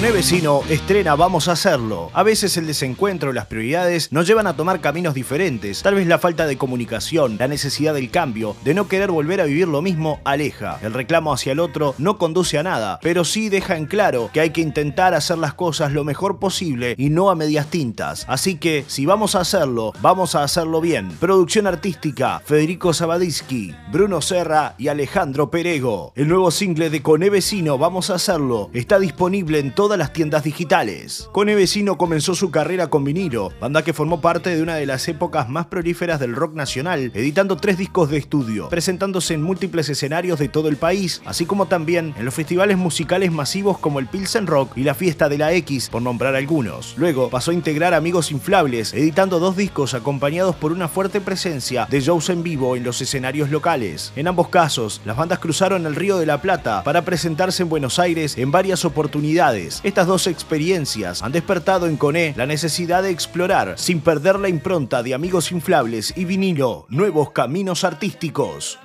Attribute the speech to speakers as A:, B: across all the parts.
A: Con Vecino estrena Vamos a hacerlo. A veces el desencuentro, las prioridades nos llevan a tomar caminos diferentes. Tal vez la falta de comunicación, la necesidad del cambio, de no querer volver a vivir lo mismo, aleja. El reclamo hacia el otro no conduce a nada, pero sí deja en claro que hay que intentar hacer las cosas lo mejor posible y no a medias tintas. Así que, si vamos a hacerlo, vamos a hacerlo bien. Producción artística, Federico Sabadisky, Bruno Serra y Alejandro Perego. El nuevo single de Con Vecino, Vamos a hacerlo, está disponible en todo las tiendas digitales. Cone Vecino comenzó su carrera con vinilo, banda que formó parte de una de las épocas más prolíferas del rock nacional, editando tres discos de estudio, presentándose en múltiples escenarios de todo el país, así como también en los festivales musicales masivos como el Pilsen Rock y la Fiesta de la X, por nombrar algunos. Luego pasó a integrar Amigos Inflables, editando dos discos acompañados por una fuerte presencia de shows en vivo en los escenarios locales. En ambos casos, las bandas cruzaron el Río de la Plata para presentarse en Buenos Aires en varias oportunidades. Estas dos experiencias han despertado en Coné la necesidad de explorar, sin perder la impronta de amigos inflables y vinilo, nuevos caminos artísticos.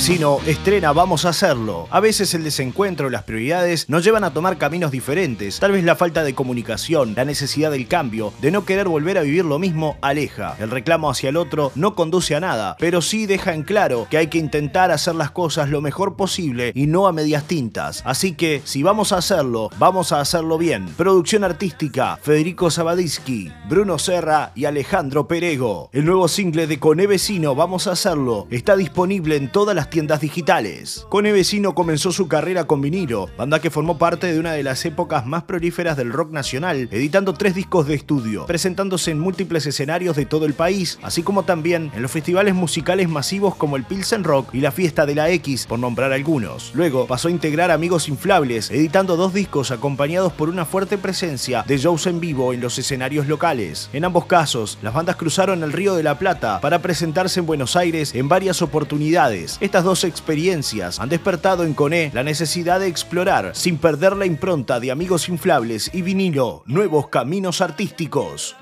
A: Vecino estrena Vamos a hacerlo. A veces el desencuentro y las prioridades nos llevan a tomar caminos diferentes. Tal vez la falta de comunicación, la necesidad del cambio, de no querer volver a vivir lo mismo, aleja. El reclamo hacia el otro no conduce a nada, pero sí deja en claro que hay que intentar hacer las cosas lo mejor posible y no a medias tintas. Así que, si vamos a hacerlo, vamos a hacerlo bien. Producción artística, Federico Sabadisky, Bruno Serra y Alejandro Perego. El nuevo single de Con Vecino, Vamos a hacerlo, está disponible en todas las tiendas digitales. Cone Vecino comenzó su carrera con vinilo, banda que formó parte de una de las épocas más prolíferas del rock nacional, editando tres discos de estudio, presentándose en múltiples escenarios de todo el país, así como también en los festivales musicales masivos como el Pilsen Rock y la Fiesta de la X, por nombrar algunos. Luego pasó a integrar Amigos Inflables, editando dos discos acompañados por una fuerte presencia de shows en vivo en los escenarios locales. En ambos casos, las bandas cruzaron el Río de la Plata para presentarse en Buenos Aires en varias oportunidades. Estas dos experiencias han despertado en Coné la necesidad de explorar, sin perder la impronta de amigos inflables y vinilo, nuevos caminos artísticos.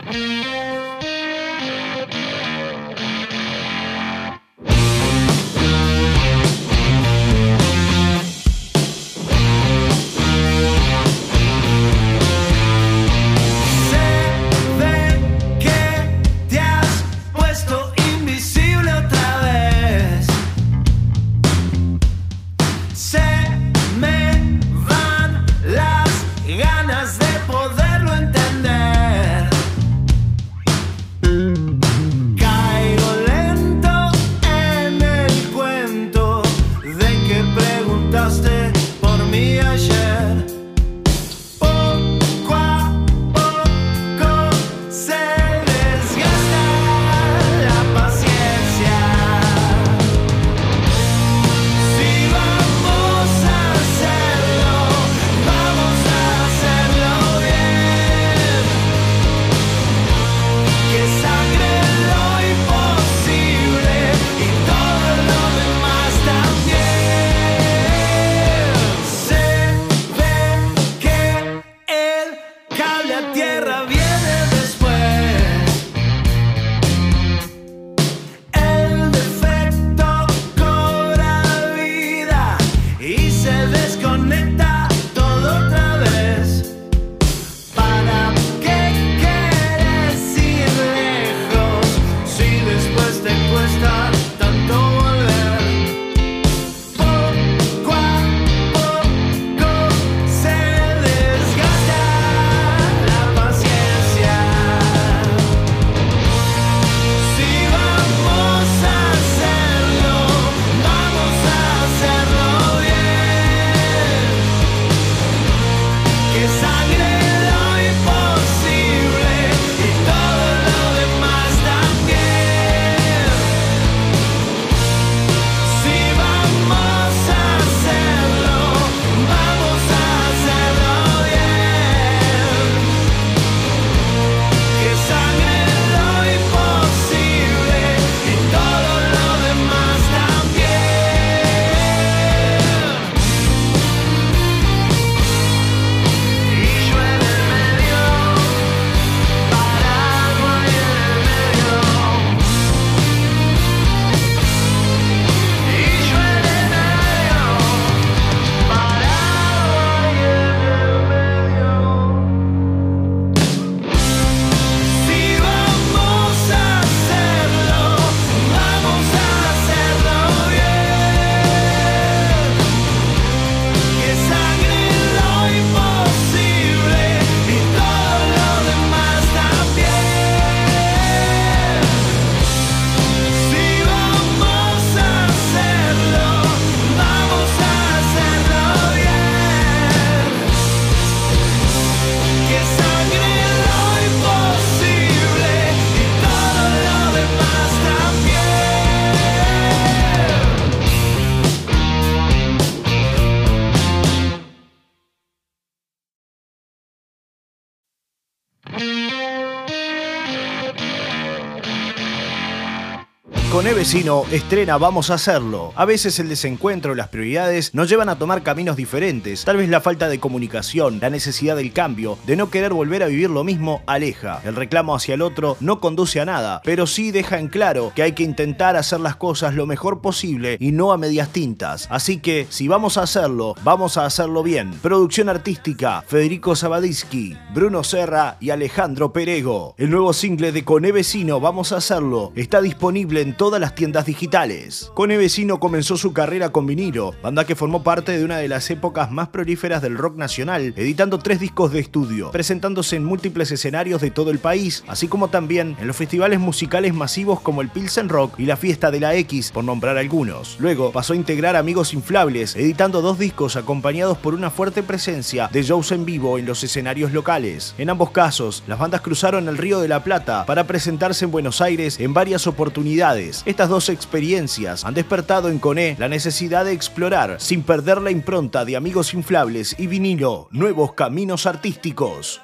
A: Vecino estrena Vamos a hacerlo. A veces el desencuentro y las prioridades nos llevan a tomar caminos diferentes. Tal vez la falta de comunicación, la necesidad del cambio, de no querer volver a vivir lo mismo, aleja. El reclamo hacia el otro no conduce a nada, pero sí deja en claro que hay que intentar hacer las cosas lo mejor posible y no a medias tintas. Así que, si vamos a hacerlo, vamos a hacerlo bien. Producción artística, Federico Sabadisky, Bruno Serra y Alejandro Perego. El nuevo single de Con Vecino, Vamos a hacerlo, está disponible en todas las tiendas digitales. Cone Vecino comenzó su carrera con vinilo, banda que formó parte de una de las épocas más prolíferas del rock nacional, editando tres discos de estudio, presentándose en múltiples escenarios de todo el país, así como también en los festivales musicales masivos como el Pilsen Rock y la Fiesta de la X, por nombrar algunos. Luego pasó a integrar Amigos Inflables, editando dos discos acompañados por una fuerte presencia de shows en vivo en los escenarios locales. En ambos casos, las bandas cruzaron el Río de la Plata para presentarse en Buenos Aires en varias oportunidades. Estas dos experiencias han despertado en Coné la necesidad de explorar, sin perder la impronta de amigos inflables y vinilo, nuevos caminos artísticos.